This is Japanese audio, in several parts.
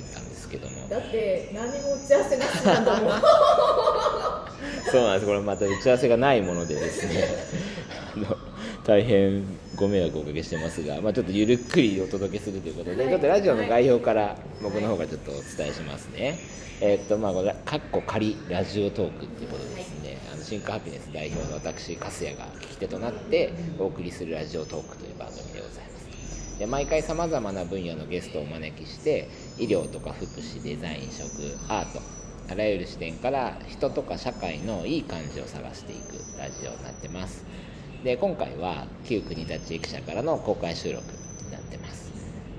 ったんですけども。だって何も打ち合わせなしなんだもん。そうなんです。これまた打ち合わせがないものでですね。大変ご迷惑をおかけしてますが、まあ、ちょっとゆるっくりお届けするということで、はい。ちょっとラジオの概要から僕の方からちょっとお伝えしますね、えーっとまあこれかっこ仮ラジオトークっていうことでですね、あのシンクハピネス代表の私粕谷が聞き手となってお送りするラジオトークという番組でございますで毎回さまざまな分野のゲストをお招きして医療とか福祉デザイン食アートあらゆる視点から人とか社会のいい感じを探していくラジオになってます。で今回は旧国立駅舎からの公開収録になってます。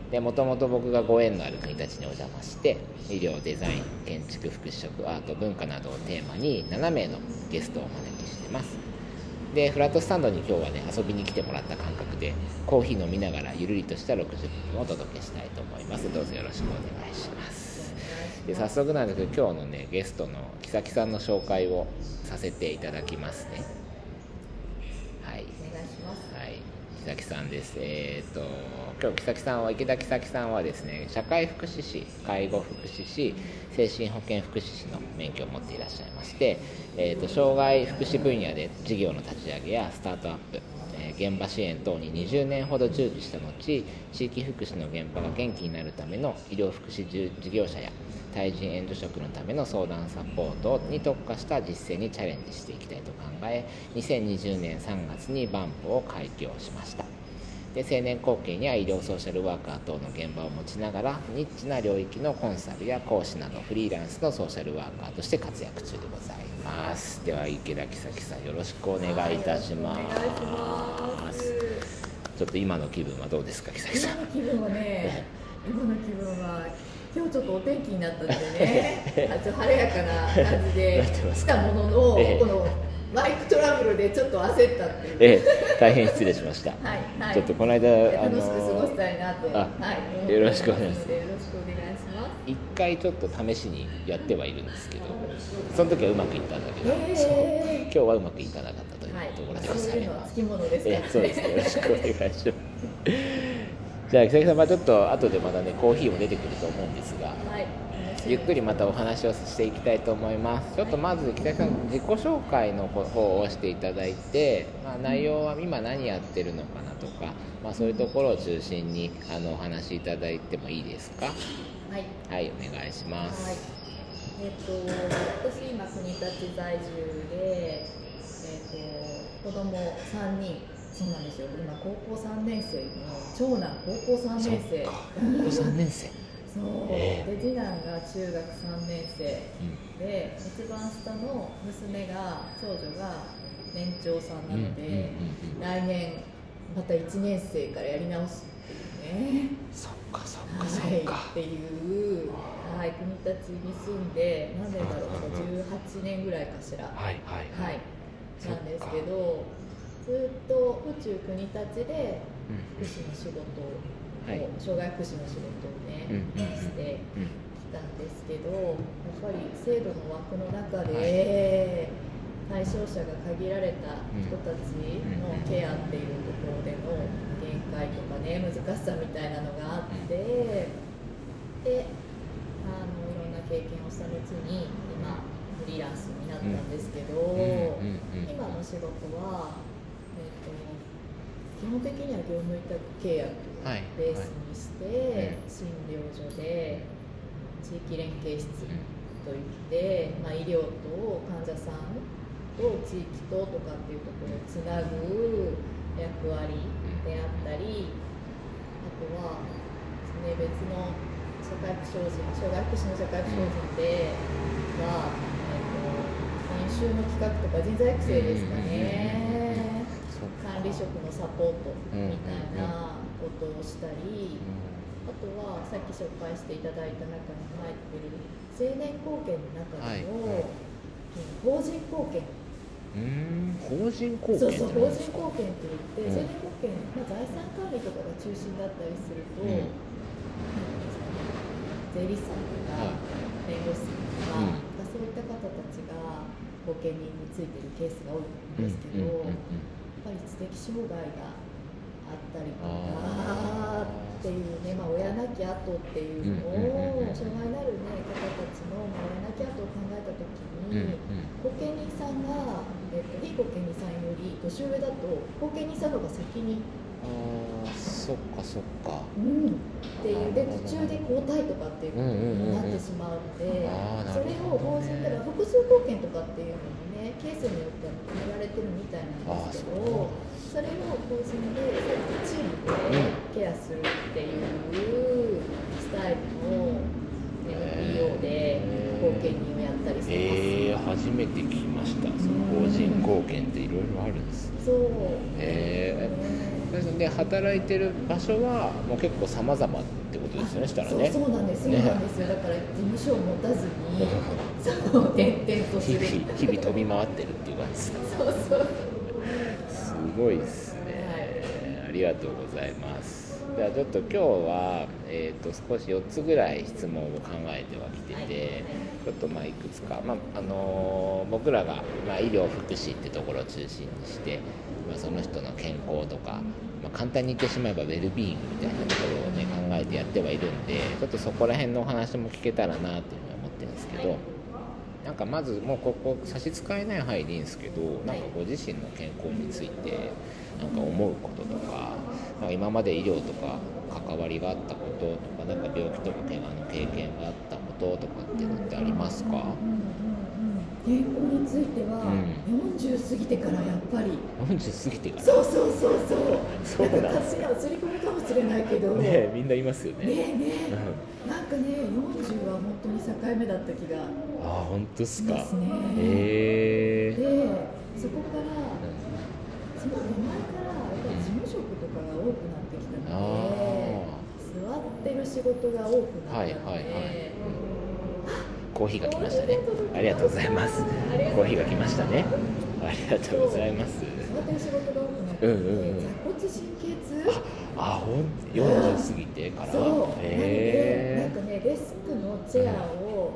でもともと僕がご縁のある国立にお邪魔して医療デザイン建築福祉食アート文化などをテーマに7名のゲストをお招きしてます。でフラットスタンドに今日はね遊びに来てもらった感覚でコーヒー飲みながらゆるりとした60分をお届けしたいと思います。どうぞよろしくお願いします。で早速なんですけど今日のねゲストの木崎さんの紹介をさせていただきますね。はい。お願いします。はい。木崎さんです。えっ、と今日木崎さんは池田木崎さんはですね社会福祉士介護福祉士精神保健福祉士の免許を持っていらっしゃいまして、えー、と障害福祉分野で事業の立ち上げやスタートアップえー現場支援等に20年ほど従事した後地域福祉の現場が元気になるための医療福祉事業者や対人援助職のための相談サポートに特化した実践にチャレンジしていきたいと考え2020年3月にバンプを開業しました。で青年後継や医療ソーシャルワーカー等の現場を持ちながらニッチな領域のコンサルや講師などフリーランスのソーシャルワーカーとして活躍中でございます。では池田木咲さんよろしくお願いいたします、お願いします。ちょっと今の気分はどうですか木崎さん今の気分はね今の気分は今日ちょっとお天気になったんでね あちょっと晴れやかな感じで来たものの、ええ。このマイクトラブルでちょっと焦ったっていう、ええ大変失礼しました、はいはい。ちょっとこの間あ楽しく過ごのしたいなと、あはい、よろしくお願いします。よろしくお願いします。一回ちょっと試しにやってはいるんですけどその時はうまくいったんだけど、ええ。そう今日はうまくいかなかったというはい。ところでございます、いうのはつきものですか。ら、ええそうですね。よろしくお願いします。じゃあ木崎さんまあちょっと後でまたねコーヒーも出てくると思うんですがはいゆっくりまたお話をしていきたいと思います。ちょっとまず木崎さん自己紹介の方をしていただいて、まあ、内容は今何やってるのかなとか、まあ、そういうところを中心にあのお話しいただいてもいいですか？はい。はいお願いしまはい。す、えっと私今国立在住でえっと子供3人。そうなんですよ。今高校3年生の長男高校3年生。高校3年生そう、えで次男が中学3年生うん。で一番下の娘が長女が年長さんなので、来年また1年生からやり直すっていうね。そっかそっかそはい、っかっていう、はい、国立に住んで何年だろううんうん18年ぐらいかしら。ははいはい。はい、なんですけどずっと府中国立でうん。福祉の仕事を、はい。障害福祉の仕事をね、してうん。きたんですけどやっぱり制度の枠の中で、対象者が限られた人たちのケアっていうところでの限界とかね難しさみたいなのがあって、であのいろんな経験をした後に今フリーランスになったんですけど、今の仕事は、えっと基本的には業務委託契約ベースにして、診療所で地域連携室といって、まあ、医療と患者さんと地域ととかっていうところをつなぐ役割であったりあとは、ね、別の社会福祉法人障害福祉の社会福祉法人では、えっと研修の企画とか人材育成ですかね、管理職のサポートみたいなことをしたり。あとはさっき紹介していただいた中に入っている青年貢献の中でも、法人貢献うん。法人貢そう献そう法人貢献って言って、うん。青年貢献、まあ、財産管理とかが中心だったりすると、うん。税理士さんとか弁護士さんとか、うん。まあそういった方たちが御家人についてるケースが多いんですけど、うんうんうんやっぱり知的障害があったりとかっていうね、まあ、親なき後っていうのを障害なる、ね、方たちの、親なき後を考えた時に後見人さんが、えっと、いい後見人さんより年上だと後見人さんの方が先に。あそっかそっか、うん、っていうで途中で交代とかっていうことになってしまうので、それを法人から複数貢献とかっていうのもねケースによっては決められてるみたいなんですけどそれを法人でチームでケアするっていうスタイルの NPO で貢献人をやったりしてます。えー、初めて聞きました。その法人貢献っていろいろあるんですそう。えー、で働いてる場所はもう結構様々ってことですよねしたらね。そうそうなんです、そうなんですよ。だから事務所を持たずにそう転々とす日る々日々飛び回ってるっていう感じですかそうそう。すごいですね、ありがとうございます。じゃあちょっと今日は、えー、と少し4つぐらい質問を考えてはきてて、ちょっとまあいくつか、まああのー僕らが、まあ、医療福祉ってところを中心にして、まあ、その人の健康とか、まあ、簡単に言ってしまえばウェルビーイングみたいなところをね考えてやってはいるんでちょっとそこら辺のお話も聞けたらなというふうに思ってるんですけど。なんかまずもうここ差し支えない範囲でいいんですけどなんかご自身の健康についてなんか思うこととかなんか今まで医療とか関わりがあったこととかなんか病気とか怪我の経験があったこととかっていうのってありますか？健康については、うん。40過ぎてからやっぱり。40過ぎてから？そうそうそうそう。そうなんか勝手な映り込みかもしれないけど。ねえみんな言いますよね。ねえねえ。なんかね40は本当に境目だった気が。ああ本当ですか。ですね。へえ。でそこからその手前からやっぱり事務職とかが多くなってきたので座ってる仕事が多くなったので、はいはいはいコーヒーが来ましたね。ありがとうございます。コーヒーが来ましたね。ありがとうございます。うんうんうん。座骨神経痛あほん40過ぎてから。そう、なんかねデスクのチェアを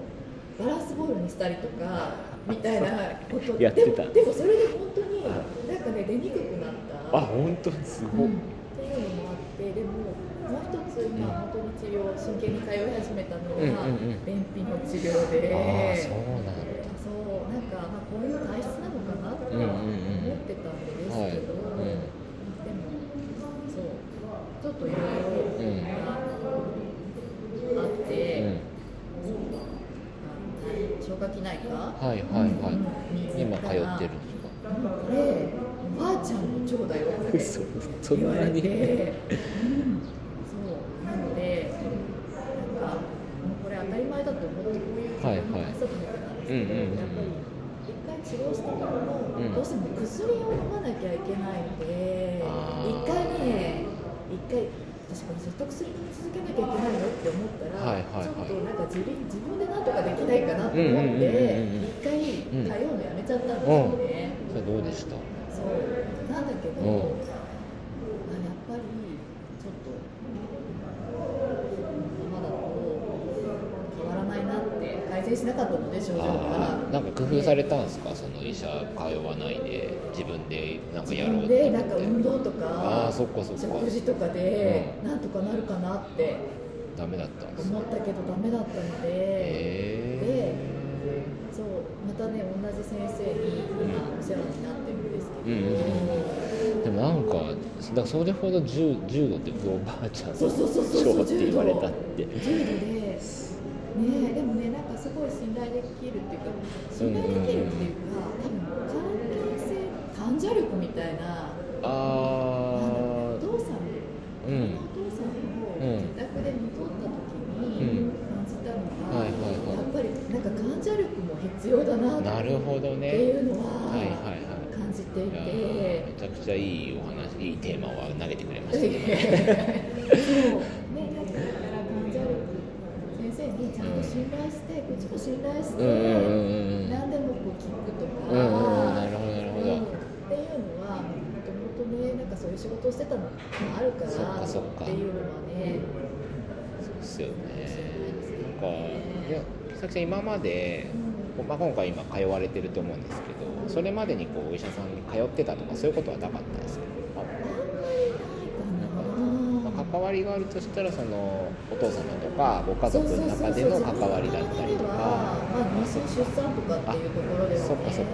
バランスボールにしたりとかみたいなこと。やってた。でもでもそれで本当になんかね出にくくなった。あ本当すごい、うんっていうのもあってでももう一つ今本当に治療真剣に通い始めたのは、うんうんうん。便秘の治療で。ああそうなんだ。そうなんか、まあ、こういう体質なのかな？ってうんうんうん。思ってたんですはい、けど、うん、でもそうちょっとい。ろいろうん。あって、うんあ消化器内科？はいはいはい。に今通ってるんですか？これおばあちゃんの腸だよって言われて、にうんそうなのでなんかもうこれ当たり前だと思ってこういうはいはい話だと思ってたんですけど、うんうんうんやっぱり一回治療したものの、うんどうしても薬を飲まなきゃいけないので一回ね一回私これずっと薬飲み続けなきゃいけないのって思ったら、はいはいはいちょっとなんか自分自分でなんとかできないかなと思うんうんうんうんってうん一回通うのやめちゃったんですよね。それどうでしたそうなんだけど、うんまあ、やっぱりちょっと今だと変わらないなって改善しなかったので症状あが。ーなんか工夫されたんですか？その医者通わないで自分でなんか自やろう分って。思ってでなんか運動とあかあそっかそっか。食事とかでなんとかなるかなって。ダメだったんです思ったけどダメだったので、へそうまたね同じ先生に今お世話になってるんですけど、うんうんえでもなんかだそれほど重重度っておばあちゃんのそうそうそうそう 症って言われたって。重度で。ねでもねすごい信頼できるっていうか信頼できるっていうか、多分関係性患者力みたいなあお父さんあうんお父さんをうん。自宅で見とった時うんに感じたのが、はいはいはい。やっぱりなんか患者力も必要だなっなるほどてねいうのはいはいははい感じててめ。ちゃくちゃいいお話いいテーマを投げてくれましたね なんかだから患者力先生にちゃんと信頼して、こっちも信頼して、うんうんうんうん何でもこう聞くとか、うんうんうんなるほどなるほど。うん。っていうのはもともとねなんかそういう仕事をしてたのもあるからそっていうのはね。そうっすよね。なんかいやさきさん今まで、まあ、今回今通われてると思うんですけどそれまでにこうお医者さんに通ってたとかそういうことはなかったですかあんまりないかな、まあ、関わりがあるとしたらそのお父様とかご家族の中での関わりだったりとか。まあ、妊娠出産とかっていうところではね。あそっかそっか。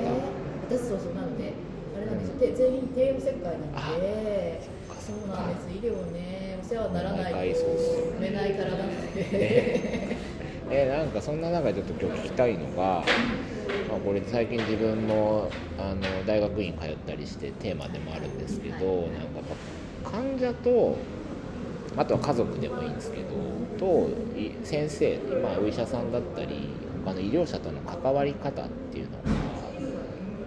私そうそうなのであれれなんですよ、で全員帝王切開なあのでそっか。そうなんです。医療ねお世話にならないと産めない体なので、えなんかそんな中でちょっと今日聞きたいのが、まあ、これ最近自分もあの大学院通ったりしてテーマでもあるんですけど、はい。なんか患者とあとは家族でもいいんですけどと先生、まあ、お医者さんだったり他の医療者との関わり方っていうのが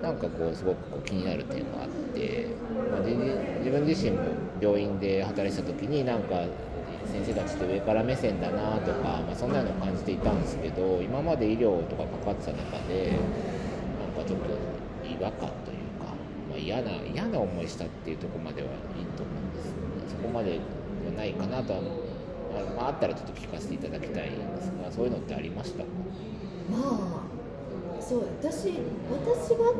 なんかこうすごくこう気になる点があって、まあ、自分自身も病院で働いてた時になんか先生たちって上から目線だなとか、まあ、そんなのを感じていたんですけど今まで医療とか関わってた中でなんかちょっと違和感というか、まあ、嫌な嫌な思いしたっていうところまではいいと思うんです。そこまではないかなとあ、まああったらちょっと聞かせていただきたいんです。がそういうのってありましたか？まあそう私私がっ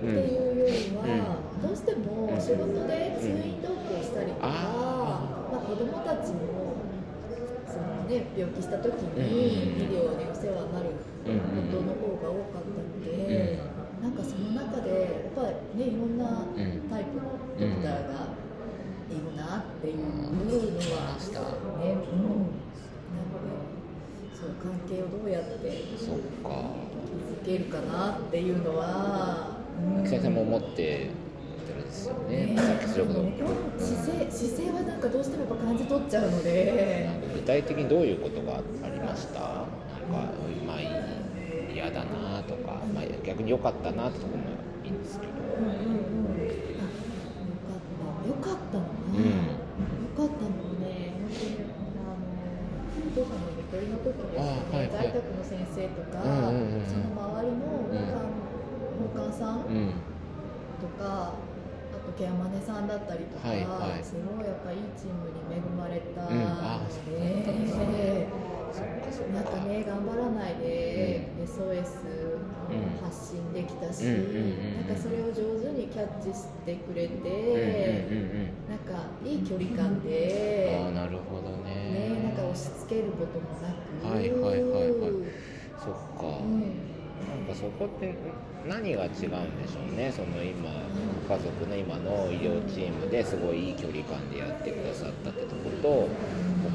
ていうよりは、どうしても仕事で通院同行したりとか、あまあ、子供たちもその、ね、病気した時うん。に医療でお世話になることの方が多かったので、なんかその中でやっぱりねいろんなうん。タイプのドクターがいるなっていうのは、したね。うん、なのでそう関係をどうやってそっか。築けるかなっていうのは、うん。先生も思ってですよね。ねさっきそれこそ姿勢姿勢はなんかどうしてもやっぱ感じ取っちゃうので。具体的にどういうことがありました？なんかまあ嫌だなとか、まあ、逆に良かったなってところもいいんですけど。うんうんうん。かった。よかったのは、うん。よかったのはね本当にあのお父さんのゆとりの時ですね、あはいはい。在宅の先生とか、うんうんうんうん。その周りの保管,、保管さんうん。とかあとケアマネさんだったりとか、はいはい。すごいやっぱいいチームに恵まれたのそうんそっかそっかなんかね頑張らないで、SOS うん。発信できたし、なんかそれを上手にキャッチしてくれて、なんかいい距離感うんでああ、なるほどね。ね、なんか押し付けることもなく、はいはいはいはい。そっか、うん。なんかそこって何が違うんでしょうね。その今家族の今の医療チームですごいいい距離感でやってくださったってとこと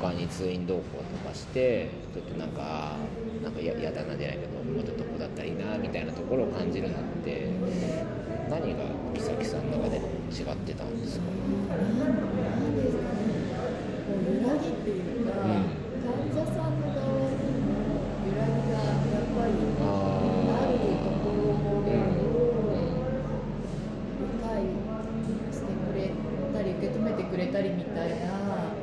他に通院同行とかしてちょっとなんかなんかや嫌だなじゃないけどもっとこうだったらいいなみたいなところを感じるのって何が木崎さんの中で違ってたんですか？なんな。んですかねうん。患者さんの側にも揺らぎがやっぱりああるところをうん理解してくれたり受け止めてくれたりみたいなのが、うん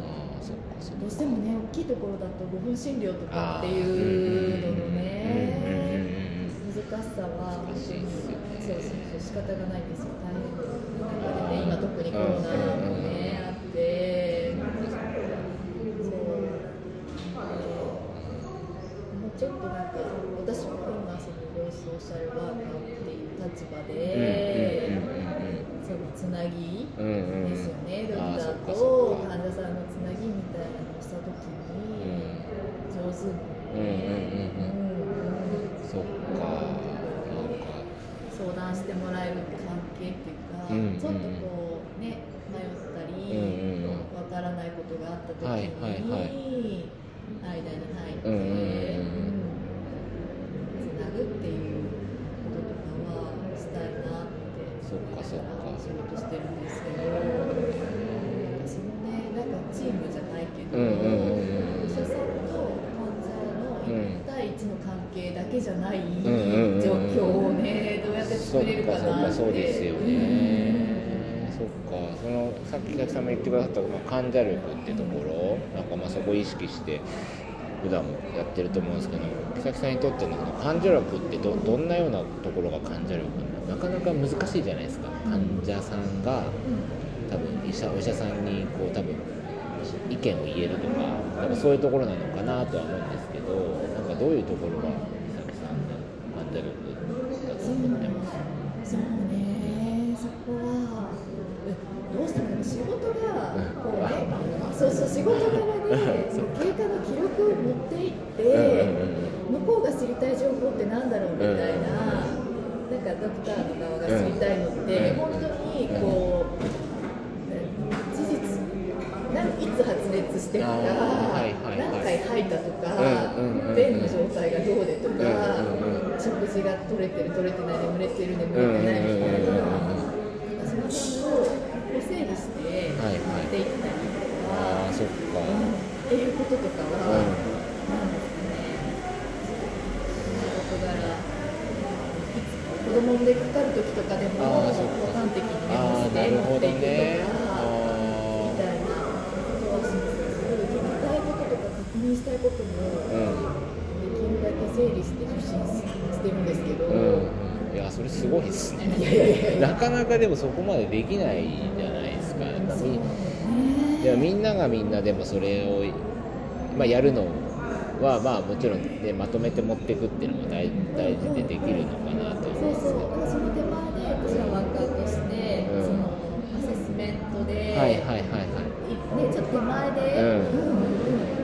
あーそっかそっかどうしてもね大きいところだと5分診療とかっていうののね。難しさは難しい。ですよねそうそうそう仕方がない。ですよ大変な中でね今特にコロナもねあってそうもうちょっとなんか私も今その医療ソーシャルワーカーってい。う立場でそのつなぎですよね、ドクターと患者さんのつなぎみたい。なしたときに、上手に、うんうんうんうんうんそっか。なんか。相談してもらえる関係っていうか、うんうんうんちょっとこうね迷ったりうんうんうんわ、か。らないことがあったときに、はいはいはい間に入って、うんうんうんうんつなぐっていうこととか。はしたいなってそっか。そっか。仕事してるんですけど、そのねなんかチームじゃないけど、うんうんうんうんお医者さんと患者の1対1の関係だけじゃない状況をねどうやって作れるかかそっなってかそうですよね。そっか。そのさっき木崎さんも言ってくださった、まあ、患者力ってところなんかまあそこを意識して普段もやってると思うんですけど木崎さんにとっての患者力ってどどんなようなところが患者力なの？なかなか難しいじゃないですか。患者さんが多分医者お医者さんにこう多分意見を言えるとか多分そういうところなのかなとは思うんですけどどういうところが木崎さんの患者力だと思ってますそうね。そこはえどうしてもね仕事がこうねそうそう仕事柄でその経過の記録を持っていって向こうが知りたい情報ってなんだろうみたいななんかドクターの側が知りたいのって、うん。本当にこう、発熱してるか、はいはいはい。何回吐いたとか、便の状態がどうでとか、食事が取れてる取れてない眠れてる眠れてないみたいな、うんその辺を整理して持っていったりとか、そっか。っていうこととかは、うん。なんですかね、事柄、子供かかる時とかでも、あーそっか。端的にメモああして持っていくねとか、したいことも、ーできるだけ整理して受診してるんですけど、うん。うん。いやそれすごいっすね。なかなかでもそこまでできないじゃないですかみいやみんながみんなでもそれを、まあ、やるのはまあもちろん、ね、まとめて持っていくっていうのも大大事でできるのかなと思そううんですけど。そう、だからその手前で私はワーカーとして、うん。そのアセスメントで、はいはいはいはいね、ちょっと手前で、うんうんうん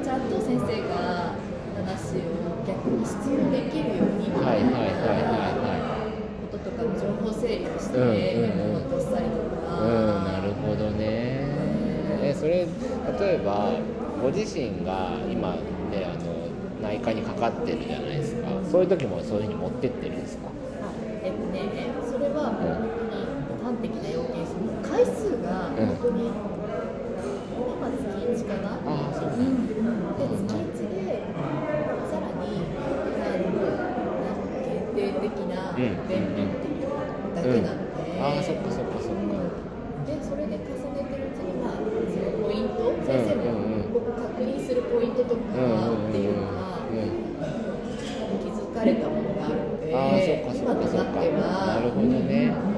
ちゃんと先生が話を逆に質問できるようにみはいたいはいはいなはこととかの情報整理をして、うんうんうんメモを渡したりとか、うんなるほどねえそれ例えばご自身が今ねあの内科にかかってるじゃないですか。そういう時もそういうふうに持ってってるんですか？えっとね、それはもう本当に端的な要件数の回数が本当に、今月1かな？ああそうか。うん。で月1でさらに限定的なうん。便利っていうだけなので、ああそっかそっかそっかでそれで重ねてるうちにまあそのポイント先生うんうんうん。もここ確認するポイントとかっていうのが気づかれたものがあるので、あかそ今とっかそっか。なってはなるほどね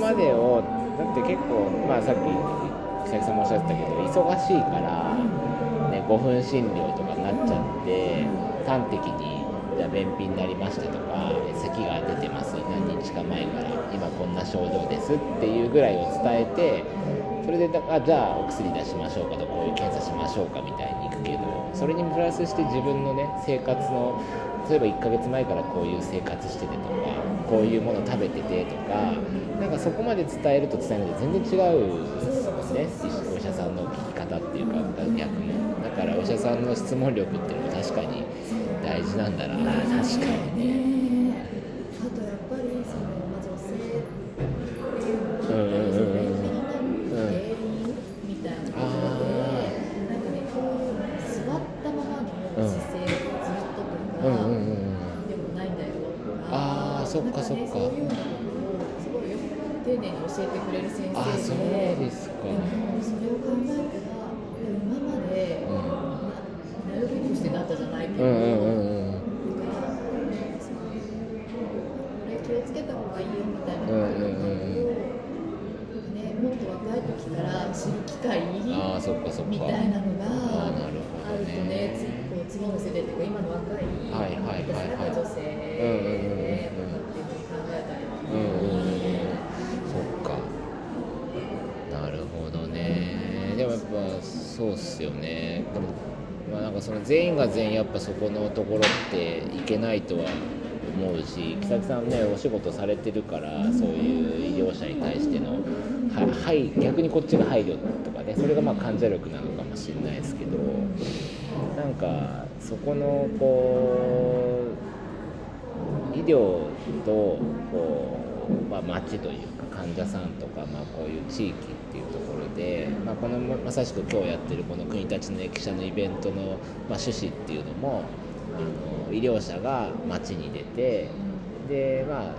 までをだって結構まあさっき久々さんもおっしゃってたけど忙しいから、ね、5分診療とかになっちゃって端的にじゃ便秘になりましたとか咳が出てます何日か前から今こんな症状ですっていうぐらいを伝えてそれでだあじゃあお薬出しましょうかとかこういう検査しましょうかみたいにいくけどそれにプラスして自分のね生活の例えば1ヶ月前からこういう生活しててとかこういうもの食べててとかなんかそこまで伝えると伝えないと全然違うんですよね。お医者さんの聞き方っていうか逆もだからお医者さんの質問力っていうのも確かに大事なんだな。確かにね。そっかそっか。みたいなのがあるとどね。こう次の世代っていうか今の若い、はいはいはいはい。女性うんうんうんうんねとかっていうふうに考えたりうんうんうんそっか。なるほどね。でもやっぱそうっすよね。でもまあなんかその全員が全員やっぱそこのところっていけないとは思うし木崎さんねお仕事されてるからそういう医療者に対してのははい逆にこっちが配慮とかねそれがまあ患者力なのかもしれないですけどなんかそこのこう医療とこう、まあ、町というか患者さんとか、まあ、こういう地域っていうところで、まあ、このまさしく今日やってるこの国立の駅舎のイベントの、まあ、趣旨っていうのもあの医療者が町に出てでまあ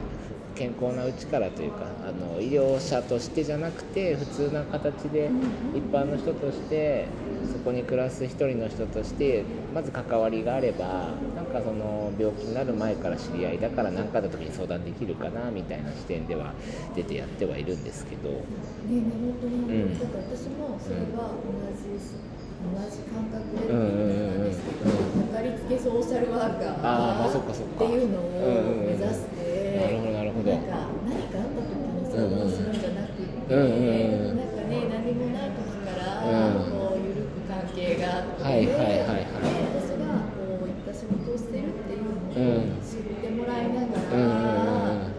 健康なうちからというかあの医療者としてじゃなくて普通な形で一般の人としてそこに暮らす一人の人としてまず関わりがあればなんかその病気になる前から知り合いだから何かあった時に相談できるかなみたいな視点では出てやってはいるんですけど。ねね本当に、う。ん。だから私もそれは同じ、同じ感覚でうんうんうんうん。なんですけど、かかりつけソーシャルワーカーっていうのを目指して、なるほどなるほどなん。か何かあった時に相談するん。じゃなくて、うん。うん。なん。かね何もない時から、うん。こう緩く関係があって、はいはいはいはいで私がこういった仕事をしてるっていうのを知ってもらいながら、うん。うん。うん。なん。か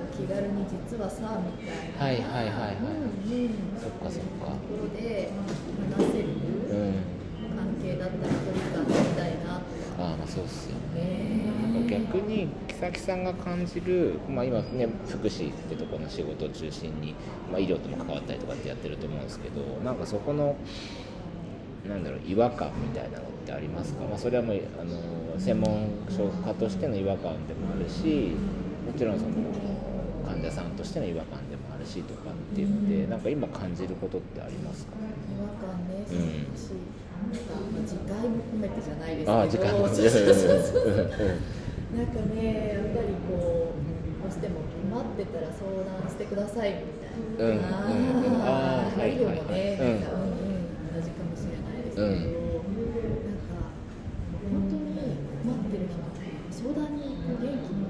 こう気軽に実はさみたいな。はいはいはいはい、うん。うん。そっかそっかところで話せる関係だったり距離感みたいなああまあそうっすよね逆に木崎さんが感じる、まあ、今ね福祉ってところの仕事を中心に、まあ、医療とも関わったりとかってやってると思うんですけどなんかそこのなんだろう違和感みたいなのってありますか、まあ、それはもうあの専門職家としての違和感でもあるしもちろんその患者さんとしての違和感でもあるしとかっていうのでなんか今感じることってありますか？違和感ねうん。少しなんかまあ自戒も込めてじゃないですけど。ああ時間も なんかねやっぱりこうどうしても困ってたら相談してくださいみたいな、うんあーはい医療もね、はい。はいなんか、うん。うん、同じかもしれないですけど、うんなんか本当に困ってる人相談に元気に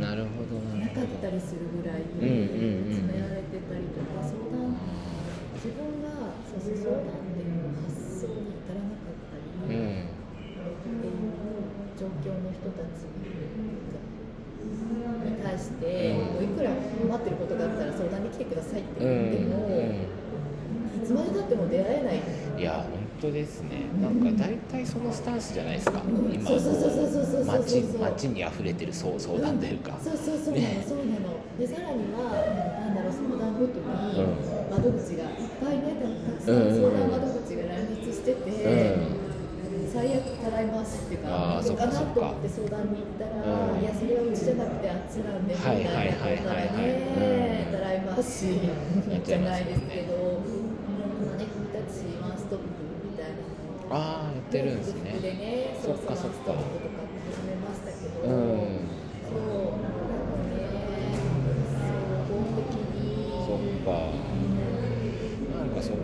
なかったりするぐらい詰められてたりとか相談自分がそうそう相談っていう発想に至らなかったりっていううん状況の人たちに対して、うんこういくら困ってることがあったら相談に来てくださいってうん言っても、うん。いつまでたっても出会えない。いや本当ですね。なんか大体そのスタンスじゃないですか。うん。今そうそうそうそうそうそうそう街街に溢れてる相相談というか、そうそうそうなの、ねそうなの。でさらにはなんだろう相談ごとにうん。窓口がいっぱいねたくさんうんうんうん。相談窓口が乱立してて、うん最悪たらいますってかどうかなと思って相談に行ったら、うん。いやそれはうちじゃなくてあっちなんでみたはいいなことはいはいからねうんたらいますしじゃないですけど今ね。君たちワンストップみたいなのをああやってるんですね。でね。そっかそっか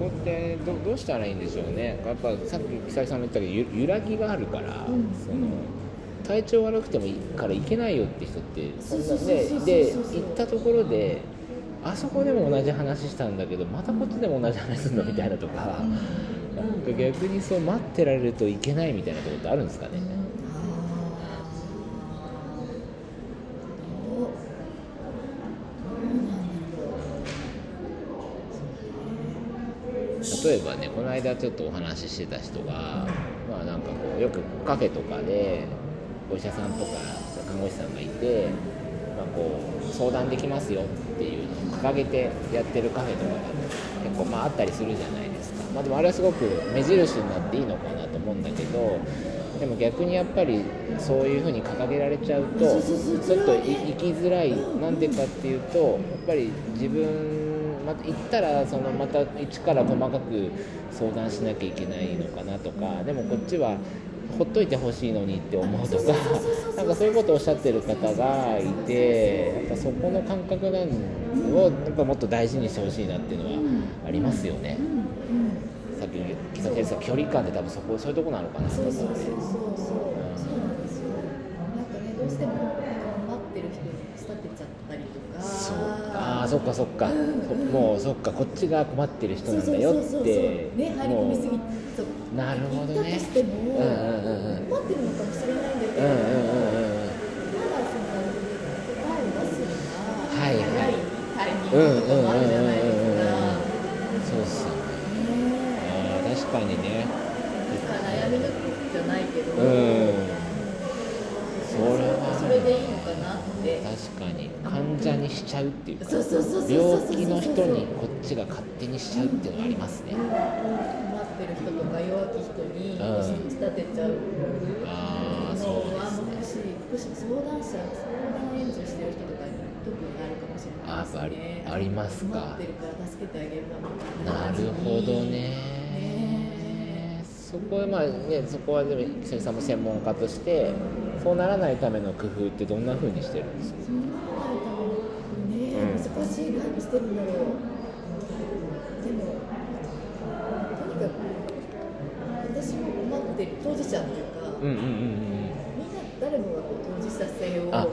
こってどどうしたらいいんでしょうね。やっぱさっき久井さんも言ったけどゆ揺らぎがあるから、うん。その体調悪くてもいいから行けないよって人ってそんなねで行ったところであそこでも同じ話したんだけどまたこっちでも同じ話するのみたいなとか、なん。か逆にそう待ってられるといけないみたいなところってあるんですかね、どうどうなんだろう例えばねこの間ちょっとお話ししてた人がまあなんかこうよくカフェとかでお医者さんとか看護師さんがいて、まあ、こう相談できますよっていうのを掲げてやってるカフェとかが結構まああったりするじゃないですか、まあ、でもあれはすごく目印になっていいのかなと思うんだけどでも逆にやっぱりそういうふうに掲げられちゃうとちょっと生きづらい。なんでかっていうとやっぱり自分また行ったらそのまた一から細かく相談しなきゃいけないのかなとかでもこっちはほっといてほしいのにって思うとかなんかそういうことをおっしゃってる方がいてやっぱそこの感覚なんをやっぱもっと大事にしてほしいなっていうのはありますよね。さっき北先生距離感で多分そこそういうとこなのかなと思ってそっかそっか、そもうそっかこっちが困ってる人なんだよって。ね入り込みすぎなるほどね。としても、うんうんうんうん。困ってるのかもしれないんだけど、うんうんうんははいはいタイミングとかもあるじゃないですか、そうっすよね。ね。あー確かにね。けど、うんそそれはそれでいいのかなって。確かに患者にしちゃうっていうか病気の人にこっちが勝手にしちゃうっていうのがありますね。困ってる人とか弱き人にうん。仕立てちゃうああのそうですね。福祉相談者相談援助してる人とかに特にあるかもしれないですね。あありますか？困ってるから助けてあげるなるほどね。ねそこはまあねそこはでも関さんも専門家としてそうならないための工夫ってどんな風にしてるんですか？そうなるためにね、うん。難しい何してるんだろう。でもとにかく私も困ってる当事者っていうか、うんうんうんみんな誰もがこう当事者性を持っ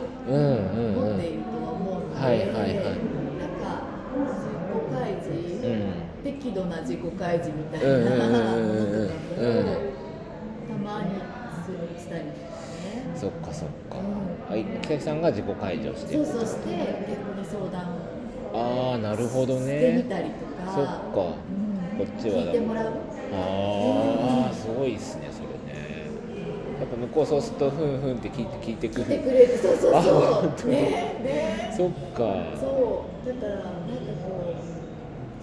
ているとは思うので、はいはいはい。なんか自己開示、うん適度な自己開示みたいなうんうんうんうんうんのとかもうん。たまにするしたり。とかね。そっかそっか。うん。はい。北さんが自己解除して。るそうそうして逆に相談ああなるほどしてみねたりとか、そっか。こうん。っちは聞いてもらう。ああすごいっすねそれね。やっぱ向こうそうするとふんふんって聞いて聞いてく聞いてるくれる。そうそうあそう。ねね。そっか。そう。だからなんかこう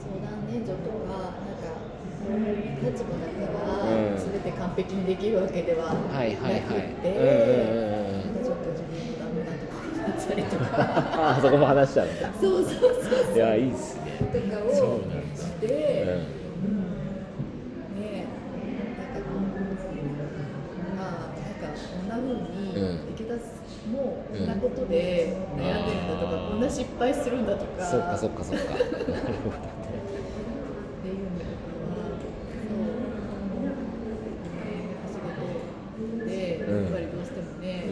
相談援助とか立場だから、うん全て完璧にできるわけではなくて、はいはい。はいうんうちょっと自分のダメなところだったりとか。ああそこも話しちゃうんだ。そうそうそういやいいっすね。とかをして、うん。ねなんかまあなんかこんな風にうん池田もこんなことで悩んでるんだとか、うんこんな失敗するんだとか。そっかそっかそっか。っていうのとかはそう、ね、仕事でうんやっぱりどうしてもね、う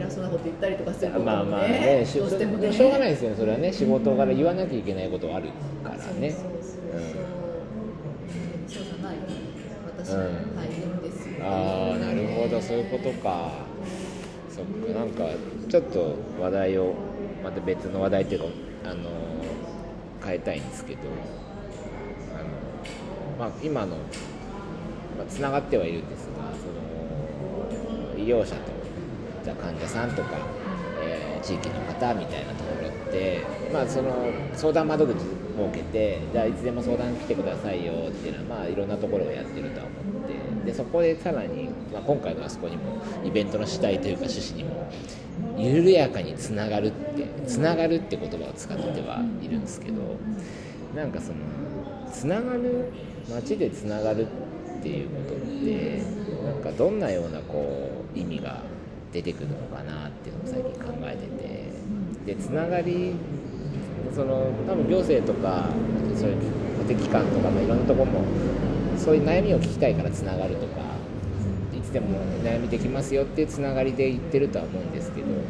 偉そうなこと言ったりとかすることもね,、まあまあねしどうしてもね。しょうがないですよねそれはね。仕事柄言わなきゃいけないことはあるからね。そうじゃない私うんの大変ですよ、ああなるほどそう。いうことかそっかなん。かちょっと話題をまた別の話題っていう。かあの変えたいんですけどあの、まあ、今のまあ、つながってはいるんですがその医療者とじゃあ患者さんとか、えー地域の方みたいなところって、まあ、その相談窓口設けてじゃあいつでも相談来てくださいよっていうのは、まあ、いろんなところをやってるとは思ってでそこでさらに、まあ、今回のあそこにもイベントの主体というか趣旨にも緩やかにつながるってつながるって言葉を使ってはいるんですけどなんかそのつながる街でつながるっていうことってなんかどんなようなこう意味が出てくるのかなっていうのを最近考えてて。でつながりその多分行政とかそういう公的機関とか、まあ、いろんなとこもそういう悩みを聞きたいからつながるとかいつでも悩みできますよっていうつながりで言ってるとは思うんですけどやっ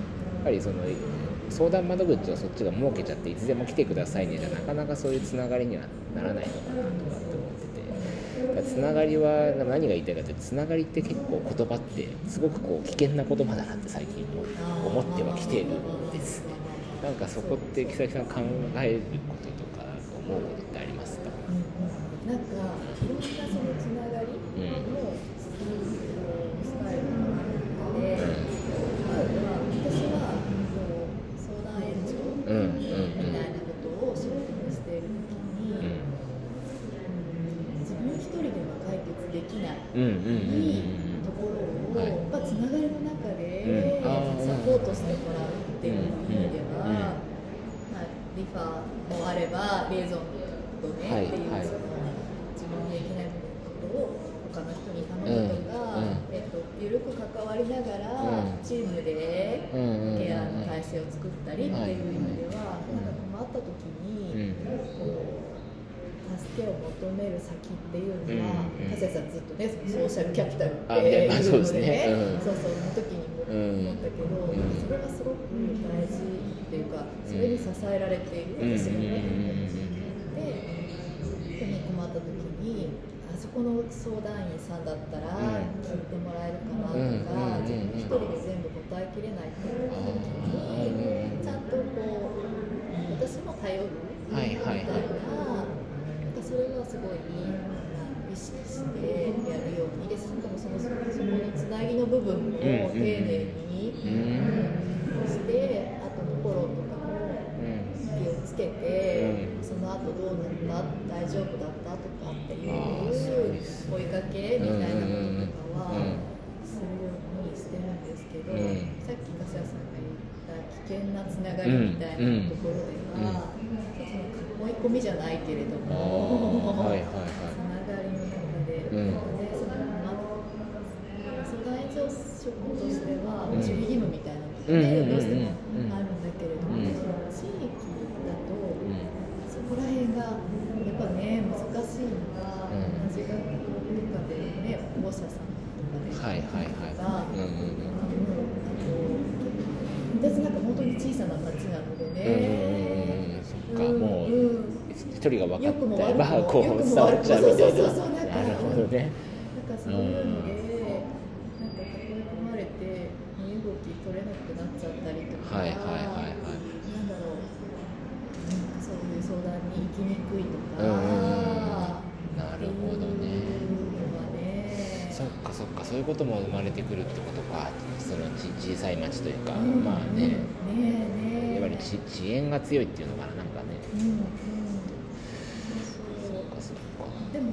ぱりその相談窓口をそっちが設けちゃっていつでも来てくださいねじゃなかなかそういうつながりにはならないのかなとかって思ってつながりは何が言いたいかというとつながりって結構言葉ってすごくこう危険な言葉だなって最近も思ってはきてるんですね。なんかそこって木崎さん考えることとか思うことってありますか？うんなんかいろんなそのつながりのスタイルがある中で、まあ私はこう相談援助うんうんみたいなことを仕事にしている時に、うん自分一人では解決できないところを、はいまあ、つながりの中でサポートしてもらうっていう意味では、まあ、リファもあればリエゾンとね、っていう、その自分でできないことを他の人に頼むとか、えっと、緩く関わりながら、チームでケアの体制を作ったりっていう意味では、なんか困った時に、こう助けを求める先っていうのは、うんうん。加瀬さんずっとねそのソーシャルキャピタルってあいうのでねそうそうそうその時にも思ったけど、うん。それがすごく大事っていうかそれに支えられている、うん。私がね、うんで人に困った時にあそこの相談員さんだったらうん。聞いてもらえるかなとか、うんうん自分一人で全部答えきれないって思った時に、ちゃんとこう私も頼るみたいな,、はいはいはいそれはすごい意識してやるようにでしかもそもそこのつなぎの部分も丁寧に、してあとフォローとかも気をつけて、その後どうなった大丈夫だったとかっていう追いかけみたいなこととかはするようにしてるんですけど、さっき粕谷さんが言った危険なつながりみたいなところでは。っ込みじゃないけれどあも、ーはいはいはつながりの中で、うん。でそのま相談援助職としてはうん。守秘義務みたいなのがうんね、どうしてもうんあるんだけれども、うん。地域だと、そこら辺がやっぱね難しいのが、うん。同じ学校とかでね保護者さんとかで、はいはいはい。うんうんあと私なんか本当に小さな町なのでうんうんうんうんね。そっかもううん一人が分かったらこう伝わっちゃうみたいな。なるほどね。なんかそういうので、なんか囲い込まれて身動き取れなくなっちゃったりとか、はいはいはいはい。なんだろう、なんかそういう相談に行きにくいとか、なるほどね。ね、そっかそっかそういうことも生まれてくるってことか。そのち小さい町というか、うんまあね。ねえねえ。やっぱりち遅延が強いっていうのかななんかね。うんでも、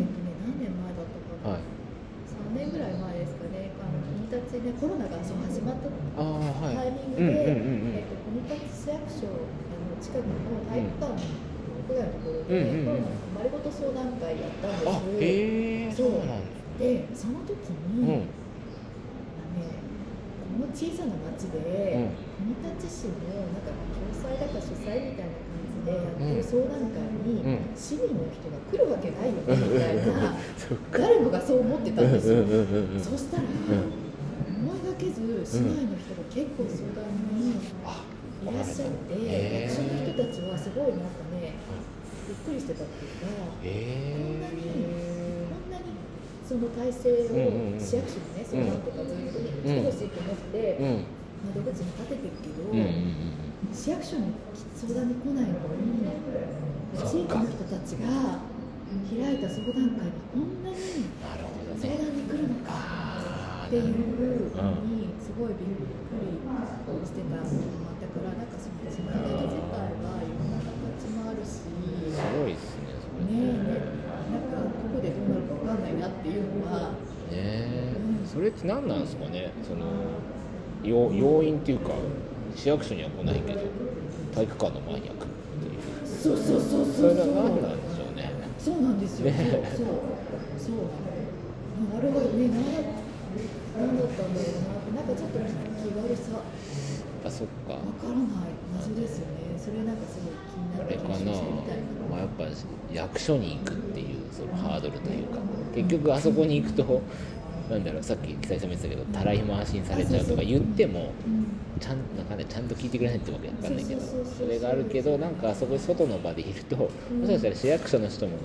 えっとね、何年前だったかな、かはい。3年ぐらい前ですかね、あの国立でコロナがそう始まった。タイミングで、国立市役所あの近くの体育館の屋外のところで、うんうんうんコロナの丸ごと相談会やったんです。あへえそそううなんだでその時に、うん。あのね、この小さな町で、うん。国立市のなんか共催だか主催みたいなでやってる相談会に、うん。市民の人が来るわけないよねみたいな、誰もがそう思ってたんですよ。そしたら、思いがけず市内の人が結構相談にあいらっしゃって、役所の人たちはすごいなんかねびっくりしてたっていうか、へこんなにえこんなにその体制を市役所にね相談とかずっとしてほしいと思ってうん。窓口に立ててるけど、市役所に相談に来ないの。に地域の人たちが開いた相談会にこんなに相ね談に来るのか。っていうのにすごいびっくりしてたのもあったからなんかそのつながり自体はいろんな形もあるしすごいっすね。それねなんかどこでどうなるかわかんないなっていうのはねえ。それって何なんですかね。その要要因っていうか市役所には来ないけど体育館の前には来るっていう。そうそうそうそそう。れは何そうなんでしょうね。そうなんですよ、ね。そう。そう。そうあれはね何だったんだろうななんかちょっと気悪さ。あそっか。わからない謎ですよね。それなんかすごい気になってあれか。な検証したいな。まあ、やっぱ役所に行くっていうそのハードルというか。結局あそこに行くとなんだろうさっき北井さんも言ってたけどたらい回しにされちゃうとか言ってもうんちゃんなんか、ね、ちゃんと聞いてくれないってわけわかんないけどそれがあるけどなんかあそこ外の場でいるともしかしたら市役所の人も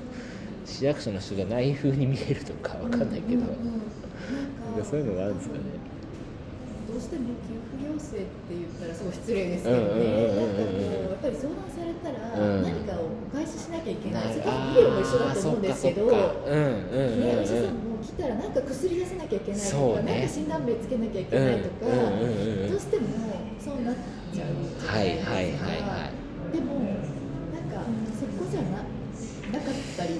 市役所の人じゃない風に見えるとかわかんないけど、うんうんうん。そういうのがあるんですかね。どうしても給付要請って言ったらすごい失礼ですけどうんうんうんうんうん。ねなんやっぱり相談されたらうん。何かをお返ししなきゃいけない、ない。それと医療も一緒だと思うんですけどらなんか薬出さなきゃいけないとか、ね。なんか診断名つけなきゃいけないとか、どうしてもそうなっちゃうじゃないですか、はいはいはいはい。でもなんかそこじゃななかったり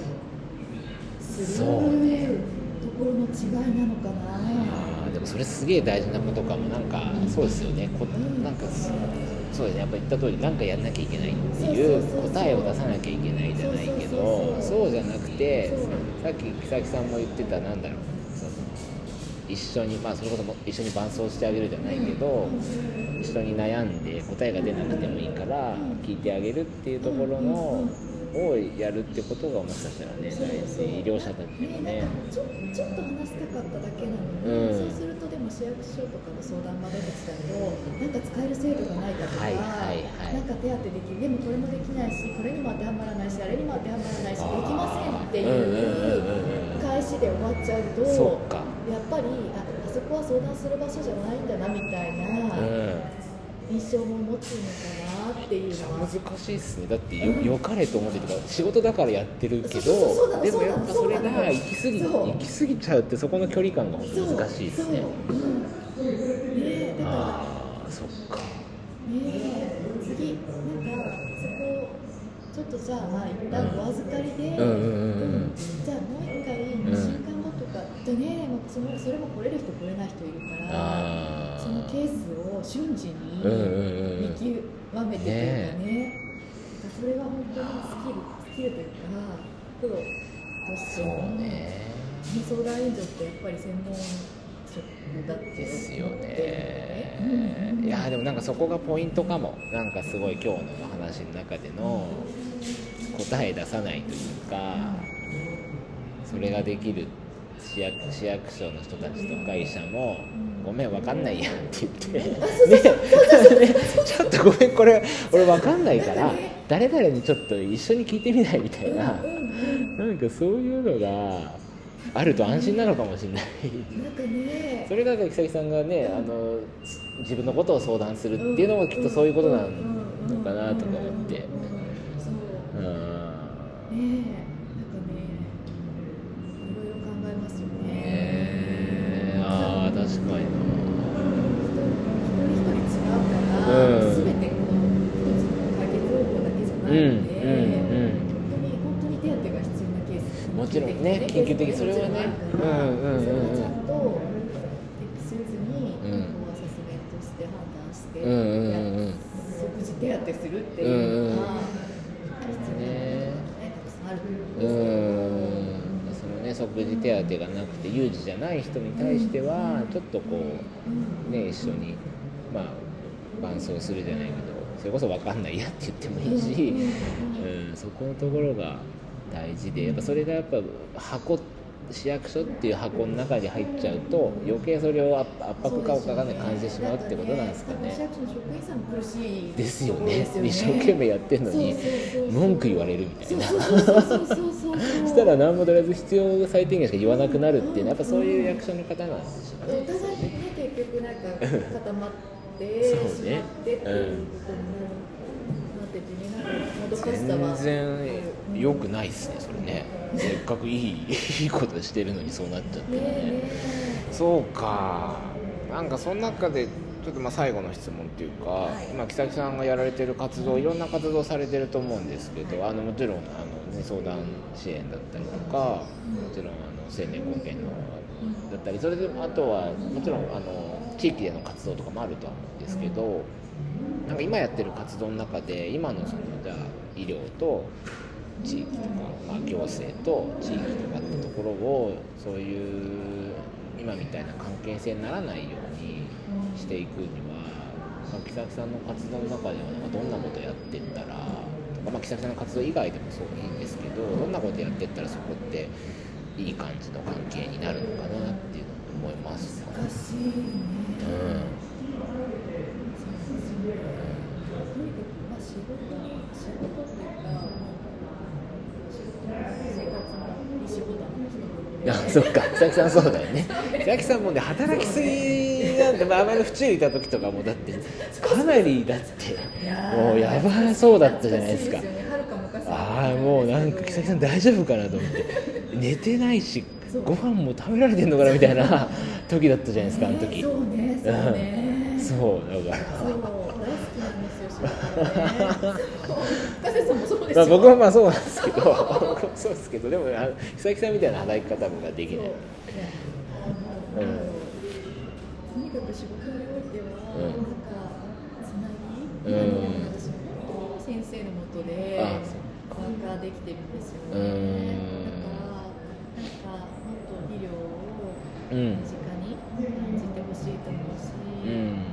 するところの違いなのかな。でもそれすげえ大事なことかもなんかそうですよね。こなんかそそうですね。やっぱ言った通りなんかやんなきゃいけないっていう答えを出さなきゃいけないじゃないけどそうじゃなくてさっき木崎さんも言ってたなんだろう一緒にまあそれこそも一緒に伴走してあげるじゃないけど一緒に悩んで答えが出なくてもいいから聞いてあげるっていうところのをやるってことがもしかしたらね大事医療者たちにもね。ね、なんかちょちょっと話したかっただけなのに、うん。そうするとでも市役所とかの相談窓口だとなんか使える制度がないかとか、はいはいはい。なんか手当できるでもこれもできないしこれにも当てはまらないしあれにも当てはまらないしできませんっていうで終わっちゃうとそっか。やっぱりああそこは相談する場所じゃないんだなみたいなうん。印象も持つのかなっていうのは。難しいっすね。だってよよかれと思ってとか仕事だからやってるけどでもやっぱそれが行き過ぎ行き過ぎちゃうってそこの距離感が本当難しいですね。そうんねだから。そっか。ねえ次なんかそこちょっとじゃあ一旦お預かりで、うんうんうんうん。じゃあもう一回2週間後とかでね、まあそのそれも来れる人来れない人いるからあそのケースを瞬時に見極めてというかね、それが本当にスキルスキルというかプロとしての、ね。相談援助ってやっぱり専門職だってですよね。いやでもなんかそこがポイントかも。なんかすごい今日のお話の中での答え出さないというかそれができる市役市役所の人たちとか医者も「ごめん分かんないや」って言って「ねねちょっとごめんこれ俺分かんないから誰々にちょっと一緒に聞いてみない」みたいななんかそういうのがあると安心なのかもしれない。なんかね。それが木崎さんがねあの自分のことを相談するっていうのもきっとそういうことなのかなとか思って。うん確かに一人一人違うから、うん全てこの一つの解決方法だけじゃないので、うん。うんうん本当に本当に手当が必要なケースもちろんね緊急的それはねうん。うんうんうん。それはちゃんと適切にうんアセスメントして判断して、うんうん。うんうん即時手当するっていうのが必要なねねたくさんあるうーんそのね即時手当がなくて有事じゃない人に対してはちょっとこうね一緒にまあ伴走するじゃないけどそれこそ分かんないやって言ってもいいし、うん、そこのところが大事でやっぱそれがやっぱ箱市役所っていう箱の中に入っちゃうと余計それを圧圧迫かをかかんない感じてしまうってことなんですかね。ですよね。一生懸命やってんのに文句言われるみたいな。したら何もとりあえず必要最低限しか言わなくなるっていうやっぱそういう役所の方なんでしょうね。お互いにね結局なんか固まってそうね。しまってっていうことになっててねなんかもどかしさは全然良くないですねそれねせっかくいいいいことしてるのにそうなっちゃってねねねそうか。なんかその中でちょっとまあ最後の質問っていうか、はい。今木崎さんがやられてる活動いろんな活動されてると思うんですけどあのもちろんあの、ね、相談支援だったりとかもちろんあの青年貢献のだったりそれであとはもちろんあの地域での活動とかもあるとは思うんですけどなんか今やってる活動の中で今のそのじゃあ医療と地域とか、まあ、行政と地域とかってところをそういう今みたいな関係性にならないようにしていくには、まあ、木崎さんの活動の中ではなんかどんなことやってったらとか、まあ、木崎さんの活動以外でもそういいんですけどどんなことやってったらそこっていい感じの関係になるのかなっていうのを思いますね。難しいねうんとにかくまあ仕事仕事っていうか仕事の生活のいやそっか。木崎さんそうだよね。木崎さんもね働きすぎなんで、まあ、あまり府中にいた時とかもだってかなりだってもうやばそうだったじゃないですか。ああもうなんか木崎さん大丈夫かなと思って。寝てないしご飯も食べられてんのかなみたいな時だったじゃないですかあの時。そうねそうね。そうだから。そう大好きなんですよ仕事がね 加瀬さんもそうですよ。まあ、僕はまあそうなんですけどそうですけどでもあの木さんみたいな働き方僕はできないうねあのとにかく仕事においては、なんかつなぎ、うん私も本当先生のもとであワーカーできてるんですよね、だからなんかもっと医療を身近に感じてほしいと思うし、うん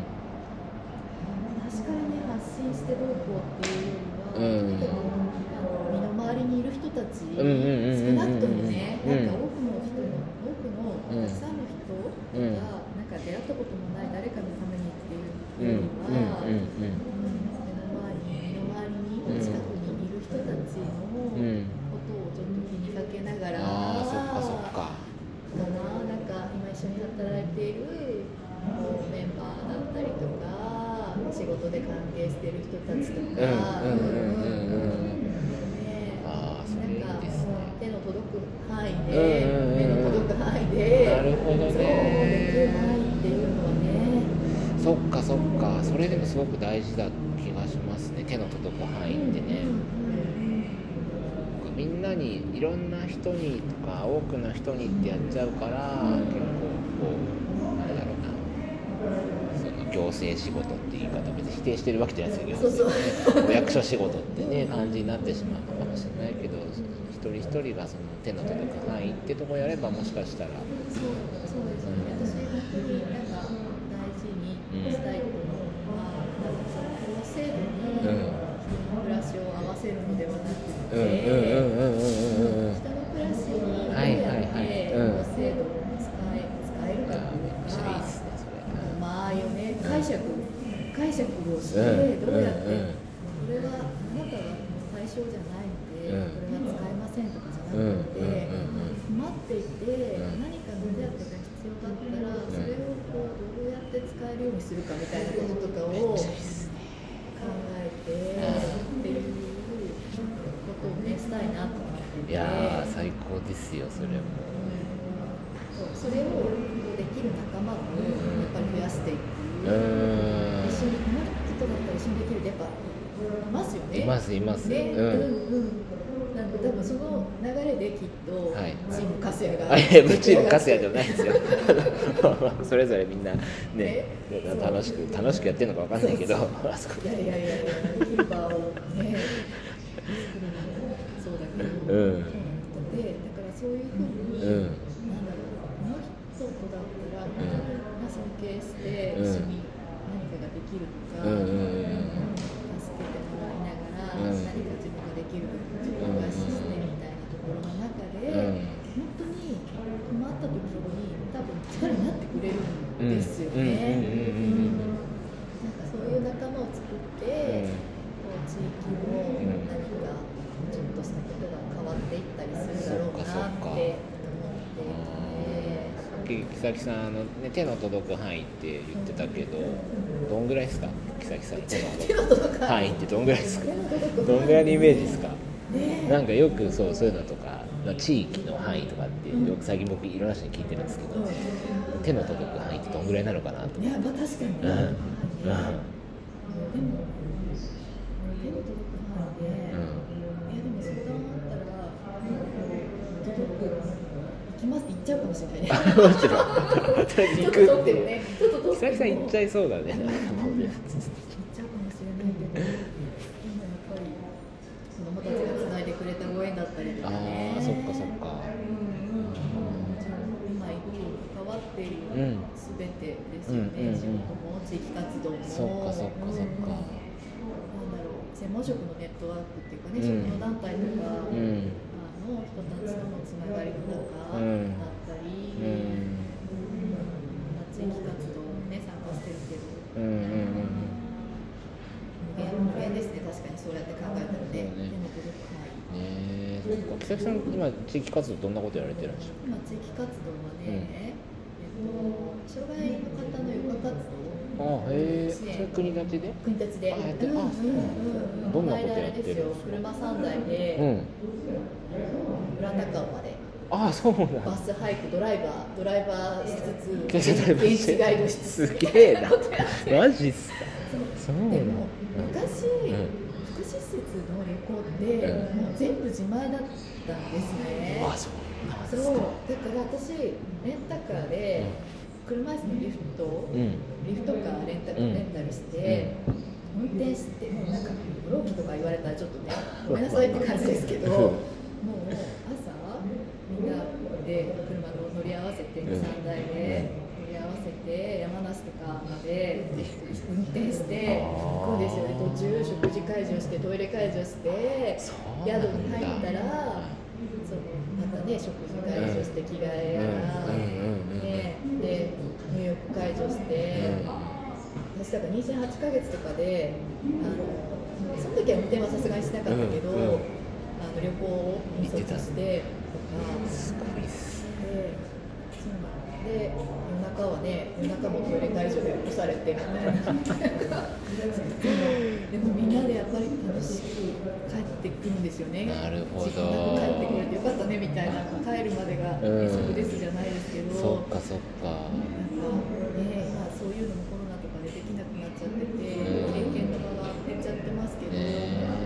確かにね発信してどうこうっていうよりは、うん人たち、少なくともね、うん。なんか多くの人の多くのうん。たくさんの人うんがなんか出会ったこともない誰かのためにっていううん。よりは、うんうんうん目の前に身の回りに近くにいる人たちのうんうんことをちょっと気にかけながら、ああそっかそっかかななんか今一緒に働いているこうメンバーだったりとか仕事で関係している人たちとか、うんうんうんうんうんねああそれいいなんかですね手の届く範囲うんで、うんうん目の届く範囲でなるほどねそうできる範囲っていうのはねそっかそっかそれでもすごく大事だ気がしますね。手の届く範囲ってね。うんうんんなにいろんな人にとか多くの人にってやっちゃうから結構こうなんだろうな。その行政仕事っていう言い方別に否定してるわけじゃないですよ。行そう。政ね。お役所仕事ってね感じになってしまうのかもしれないけど一人一人がその手の届く範囲ってとこやればもしかしたら。そうそうですよね。私本当になんか大事にしたいと思うのは、なんかそのこの制度に人うんの暮らしを合わせるのではなくて、うんうんうんうんうんうんうん人の暮らしにどうやって制度を使え使えるかあーめっちゃいいっすねそれ間合いをね解釈解釈をしてどうやって、これはあなたは対象じゃないので、これは使えませんとかじゃなくて、うんうん困っていて、うん何かの手当が必要だったら、それをこうどうやって使えるようにするかみたいなことと かを考えてっていうことをねしたいなと思ってていやー最高ですよそれもそうそれをできる仲間をやっぱり増やしていく。うーん一緒にこの人だったら一緒にできるってやっぱいます。います。ね、ううんん、うん。なんか多分その流れできっと、はい。チームカスヤが。あいやチームカスヤじゃないですよ。それぞれみんなねえ楽しく楽しくやってるのかわかんないけど。あそこ。いやいやいやいやできる場をねそうだけど、うん。でだからそういうふうに、うん。なんだろうこの人とだったら本当にまあ尊敬してうん一緒に何かができるとか、うんうんうん助けてもらいながら、うん何か自分ができることを増やしてみたいなところの中で、うん本当に困った時に多分力になってくれるんですようんうんうんね。うんなんかそういう仲間を作って、こう地域も何かちょっとしたことが変わっていったりするだろうなって思っていて。さっき木崎さんあの、ね、手の届く範囲って言ってたけどどんぐらいですか木崎さん手の届く範囲ってどんぐらいですかどんぐらいのイメージですかなんかよくそうそういうのとか地域の範囲とかってよく最近僕いろんな人に聞いてるんですけど手の届く範囲ってどんぐらいなのかなといやまあ確かに、うん。うん。でも手の届く範囲で、いやでも相談あったら届く行きます行っちゃうかもしれない。ね もちろん。ちょっと取ってるね。ちょっと取木崎さん行っちゃいそうだね 行っちゃうかもしれないけどでもやっぱり子供たちがつないでくれたご縁だったりとかねあーそっかそっかうんうんもちろん今いる関わっているうんすべてですよね、うんうんうん。仕事も地域活動もそっかそっかそっか。なんだろう専門職のネットワークっていうかね、うん。職業団体とか、うん。あの人たちとのつながりの中うんだったり、うん。地域活動もね参加してるけど。うんうんうん。無限ですね確かにそうやって考えたらね。ね手の届く範え。そっか。木崎さん今地域活動どんなことやられてるんでしょ今地域活動はね、えっと障害の方の余暇活動うあへえそれ国立で？国立で、あやってる。あうんうん。うん、どんなことやってるこの間あれですよ。車3台うでん。村高尾まで。あそうなんだ。バスハイクドライバードライバーしつつ現地ガイドしつつ。すげえな。マジっすか？そうなでのも昔、ん。福祉施設の旅行って、うん。もう全部自前だったんですね。あそうそうかだから私レンタカーで車椅子のリフトを、うん。リフトカーレンタうん。レンタルして、運転してもうなんか老期とか言われたらちょっとねごめんなさいって感じですけどもう朝みんなで車の乗り合わせてうん。23台で乗り合わせて山梨とかまで運転して行くんですよね。途中食事介助してトイレ介助して宿に入ったらそのまたね食事介助して着替えやら、ね、で入浴介助して、私だから28ヶ月とかであのその時は運転はさすがにしなかったけど、あの旅行を引率してとか。すごいっす。ではね夜中もトイレ介助で起こされてみたいなでもみんなでやっぱり楽しく帰ってくるんですよね。なるほど。時間なく帰ってくれてよかったねみたいな帰るまでがうん遠足ですじゃないですけど、そっかそっか。なんかね、まあ、そういうのもコロナとかでできなくなっちゃってて、うん。経験の場が減っちゃってますけど、ね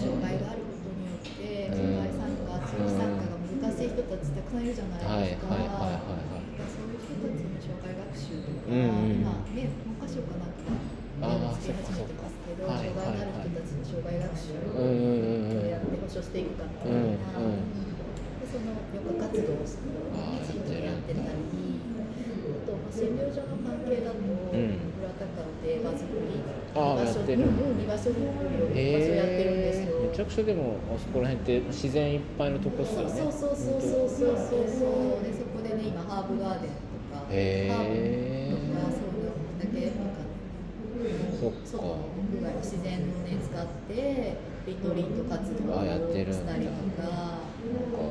障害があることによって、うん。障害参加くさんいるじゃないですか、はいはいはいそういう人たちの障害学習とか、うんうん。今ね文科省かなんかあーつけ始めてますけど、障害のある人たちの障害学習うんうやって保障していくかみたいな、うんうんでその予科活動を地域でやってたりあと、まあ、診療所の関係だと、ん村高の映画作りあーやってる。うん場所作りを居場所やってるんですよ。めちゃくちゃでもあそこら辺って自然いっぱいのとこっすよね。そうそうそうそうそうそうそう。でそこでね今ハーブガーデンへー。ハーブとかそういう畑とかそっか。自然をね使ってリトリート活動をあやってるんだ。したりとか。なんか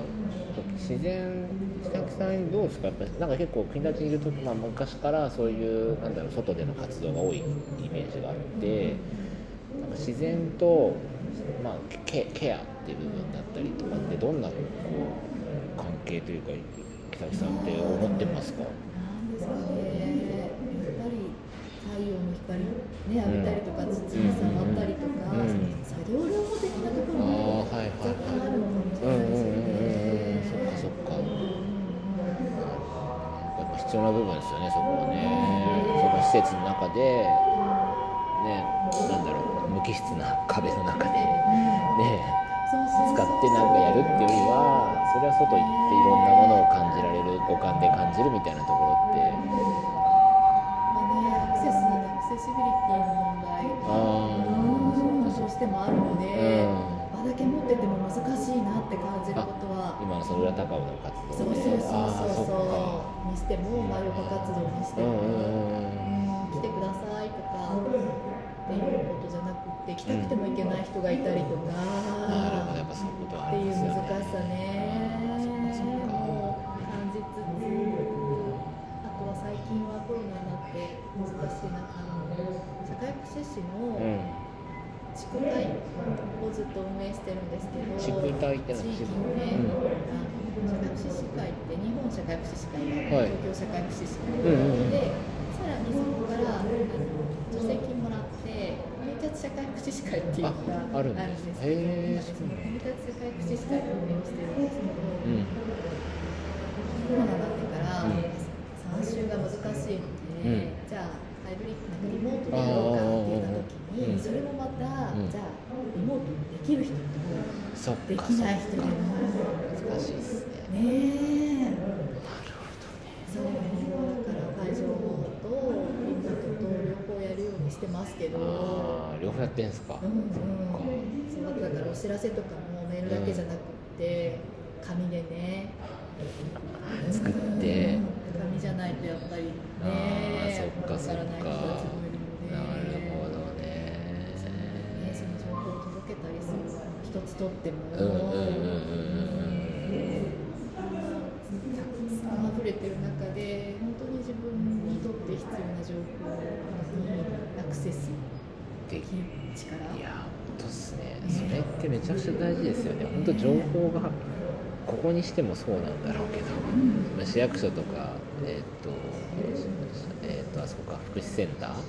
自然北木さんどうですか？やっぱなんか結構国立にいる時、まあ、昔からそういうなんだろう外での活動が多いイメージがあってなんか自然と、まあ、ケケアっていう部分だったりとかってどんなこう関係というか北木さんって思ってますか？なんですかねやっぱり太陽の光ね浴びたりとか。土に触ったりとか、うん作業療法的なところもあはいはい若干あるのかもしれないですようんうんそっねか。そっかやっぱ必要な部分ですよねそこはねその施設の中でねなんだろう無機質な壁の中でね使ってなんかやるっていうよりはそれは外行っていろんなものを感じられる五感で感じるみたいなところって。まあね、アクセスアクセシビリティの問題あうんどうしてもあるので、うん。場だけ持ってても難しいなって感じることは。今のその裏高尾の活動で。そうそうそうああそう。かそうにしても、まあ、予科活動にしても、うんうんうんうん。来てくださいとかっていうことじゃなくて来たくても行けない人がいたりとか、なるほどやっぱそういうことはあっていうりますよね難しさね地区会をずっと運営してるんですけどって何地域のね、うん社会福祉士会って日本社会福祉士会がはい。東京社会福祉士会。でさらにそこからあの助成金もらってコミュニティ社会福祉士会っていうのがああるんですですへー今ですねコミュニティ社会福祉士会を運営してるんですけど、うん。コロナになってからうん。参集が難しいので、うん。じゃあハイブリッドなんかリモートでうん。じゃあリモートできる人とできない人でも難しいですね。ねえ。なるほどねそうだから会場とリモートと両方やるようにしてますけど、ああ両方やってんすか、うんうん。そうだからお知らせとかもメールだけじゃなくって、紙でね。作って。うん。紙じゃないとやっぱりねあーそっかそっか。なるつとっても、うんうんうんうんうんあふれてる中で本当に自分にとって必要な情報にアクセスでできる力。いや本当っすね。それってめちゃくちゃ大事ですよね。本当情報がここにしてもそうなんだろうけど、まあ市役所とかえーっとえーっとあそこか福祉センターと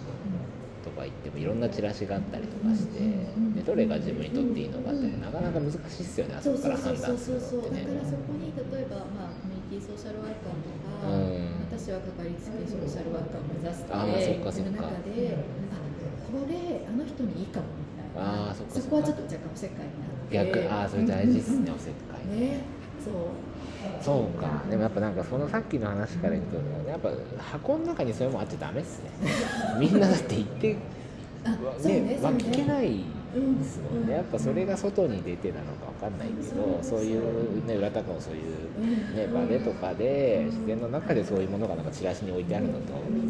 か行ってもいろんなチラシがあったりとかしてでどれが自分にとっていいのかってなかなか難しいっすよねあそこからそうそう。判断するそうそうのってね。だからそこに例えば、まあ、コミュニティソーシャルワーカーとか、うん。私はかかりつけソーシャルワーカーを目指してあーそっかそっか。いる中であこれあの人にいいかもみたいな。あーそこはちょっと若干おせっかいになって。逆ああそれ大事っすねおせっかいねそう。か。でもやっぱなんかそのさっきの話から言うとやっぱ箱の中にそういうもんあっちゃダメっすね。みんなだって言ってねそうはね聞けないうんですもんね。やっぱそれが外に出てなのかわかんないけどそういうね裏とかもそういうね場でとかで自然の中でそういうものがなんかチラシに置いてあるのと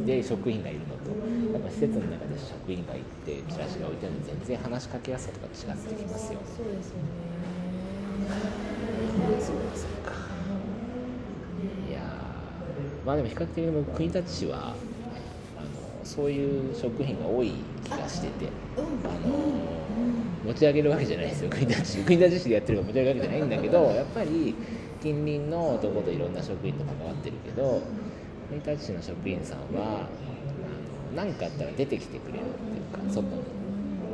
で職員がいるのとやっぱ施設の中で職員がいてチラシが置いてあるので全然話しかけやすさとか違ってきますよそうですよねそうかそうかいやーまあでも比較的に僕国立市はあのそういう食品が多い気がしててうん。あの持ち上げるわけじゃないですよ 国立市国立市でやってるから持ち上げるわけじゃないんだけどやっぱり近隣のとこといろんな職員と関わってるけど国立市の職員さんは何かあったら出てきてくれるっていうか外に。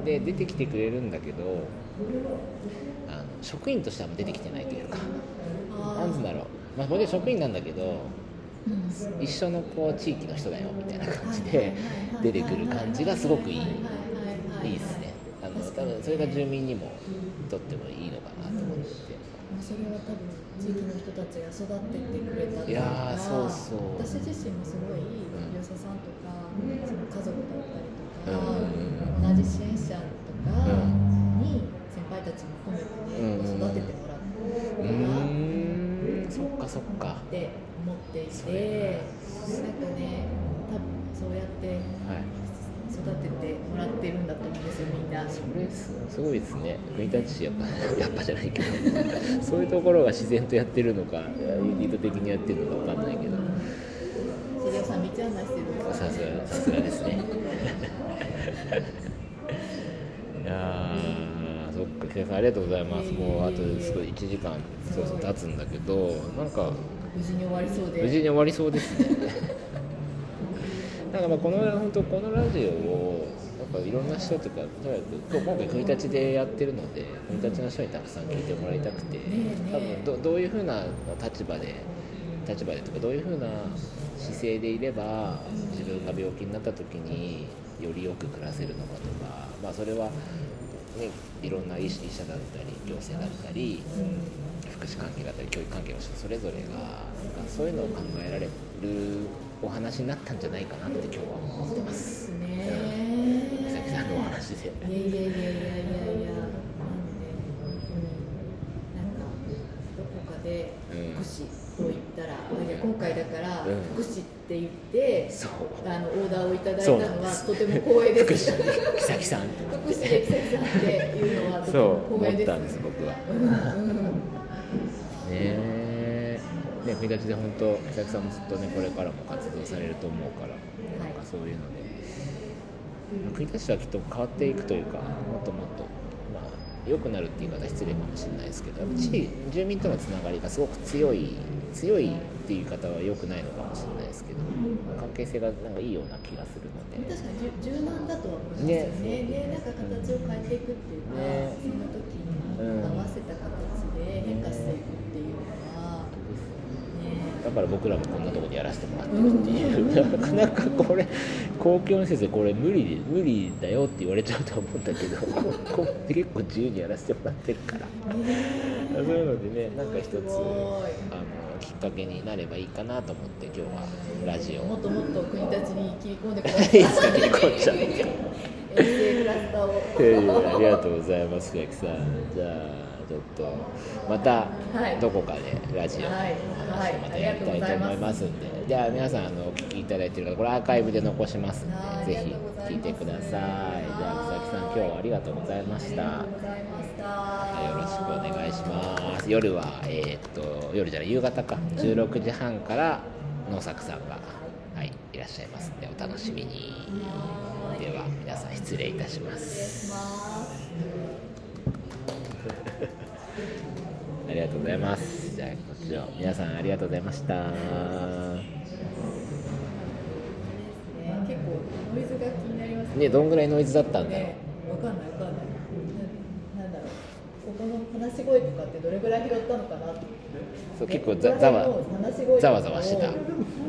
で出てきてくれるんだけど職員としては出てきてないというかなんつうんだろう。まあ、僕は職員なんだけど一緒のこう地域の人だよみたいな感じで出てくる感じがすごくいい。いいですね。あの多分それが住民にもとってもいいのかなと思って。それは多分地域の人たちが育ってってくれたっていやーそうそう。私自身もすごい業者さんとか、その家族だったりとか、うん。同じ支援者とかに先輩たちも込めてね、うん育ててもらってうーんそっかそっか。って思っていそれてなんかね多分そうやってはい。育ててもらってるんだと思うんですよみんな。それすすごいですね。国立市やっぱ やっぱじゃないけど。そういうところが自然とやってるのか意図的にやってるのかわかんないけど。茂雄さん道案内してるさすがさすがですねいやーそっか木田さんありがとうございます。もうあとすごい1時間そうそう経つんだけどなんか無事に終わりそうで。無事に終わりそうですね。なんかまあこの本当このラジオをなんかいろんな人とかとにかく今回国立でやってるので国立の人にたくさん聞いてもらいたくて多分どどういうふうな立場で立場でとかどういうふうな姿勢でいれば自分が病気になった時によりよく暮らせるのかとか、まあ、それは、ね、いろんな医師医者だったり行政だったり福祉関係だったり教育関係の人それぞれがそういうのを考えられるお話になったんじゃないかなって今日は思ってます。ね美咲さんのお話で。いやいやいやいやいやいやなんかどこかでうん福祉と言ったら、いや今回だからうん福祉って言って、そう。あのオーダーをいただいたそうのはとても光栄福です。祉美咲さん。って福崎さんっていうのはとてそう。も思光栄です。ったんです僕は。うんうんねえ。ね国立で本当美咲さんもずっとねこれからも活動されると思うから、なんかそういうので。国立市はきっと変わっていくというかもっともっとまあ良くなるっていう言い方失礼かもしれないですけどやっぱ地住民とのつながりがすごく強い強いっていう言い方は良くないのかもしれないですけど関係性がなんかいいような気がするので。確かに柔柔軟だとは思いますよね。ね。なんか形を変えていくっていうか、ね。その時に合わせた形で変化していくっていうのは、ね。だから僕らもこんなところでやらせてもらってるっていう、なかなかこれ公共の施設でこれ無理で無理だよって言われちゃうとは思うんだけど ここって結構自由にやらせてもらってるから。そういうのでねなんか一つあのきっかけになればいいかなと思って今日はラジオを。もっともっと国立に切り込んでください。いつか切り込んじゃうありがとうございます鈴木さん。じゃあちょっとまたはい。どこかでラジオのはい。話をまたやりたいと思いますんで、じゃあ皆さんあのお聞きいただいてる方これアーカイブで残しますんはいでぜひ聞いてください。じゃあ美咲さん今日はありがとうございましたよろしくお願いします。夜はえーっと夜じゃない夕方か。16時半から農作さんがはいいらっしゃいますんでお楽しみに。では皆さん失礼いたします。ありがとうございます。じゃあこっちを皆さんありがとうございました。ね結構ノイズが気になりますね。どんぐらいノイズだったんだろう。ねわかんないわかんないこの話し声とかってどれぐらい拾ったのかなって。そう結構ざざわざわざわしてた。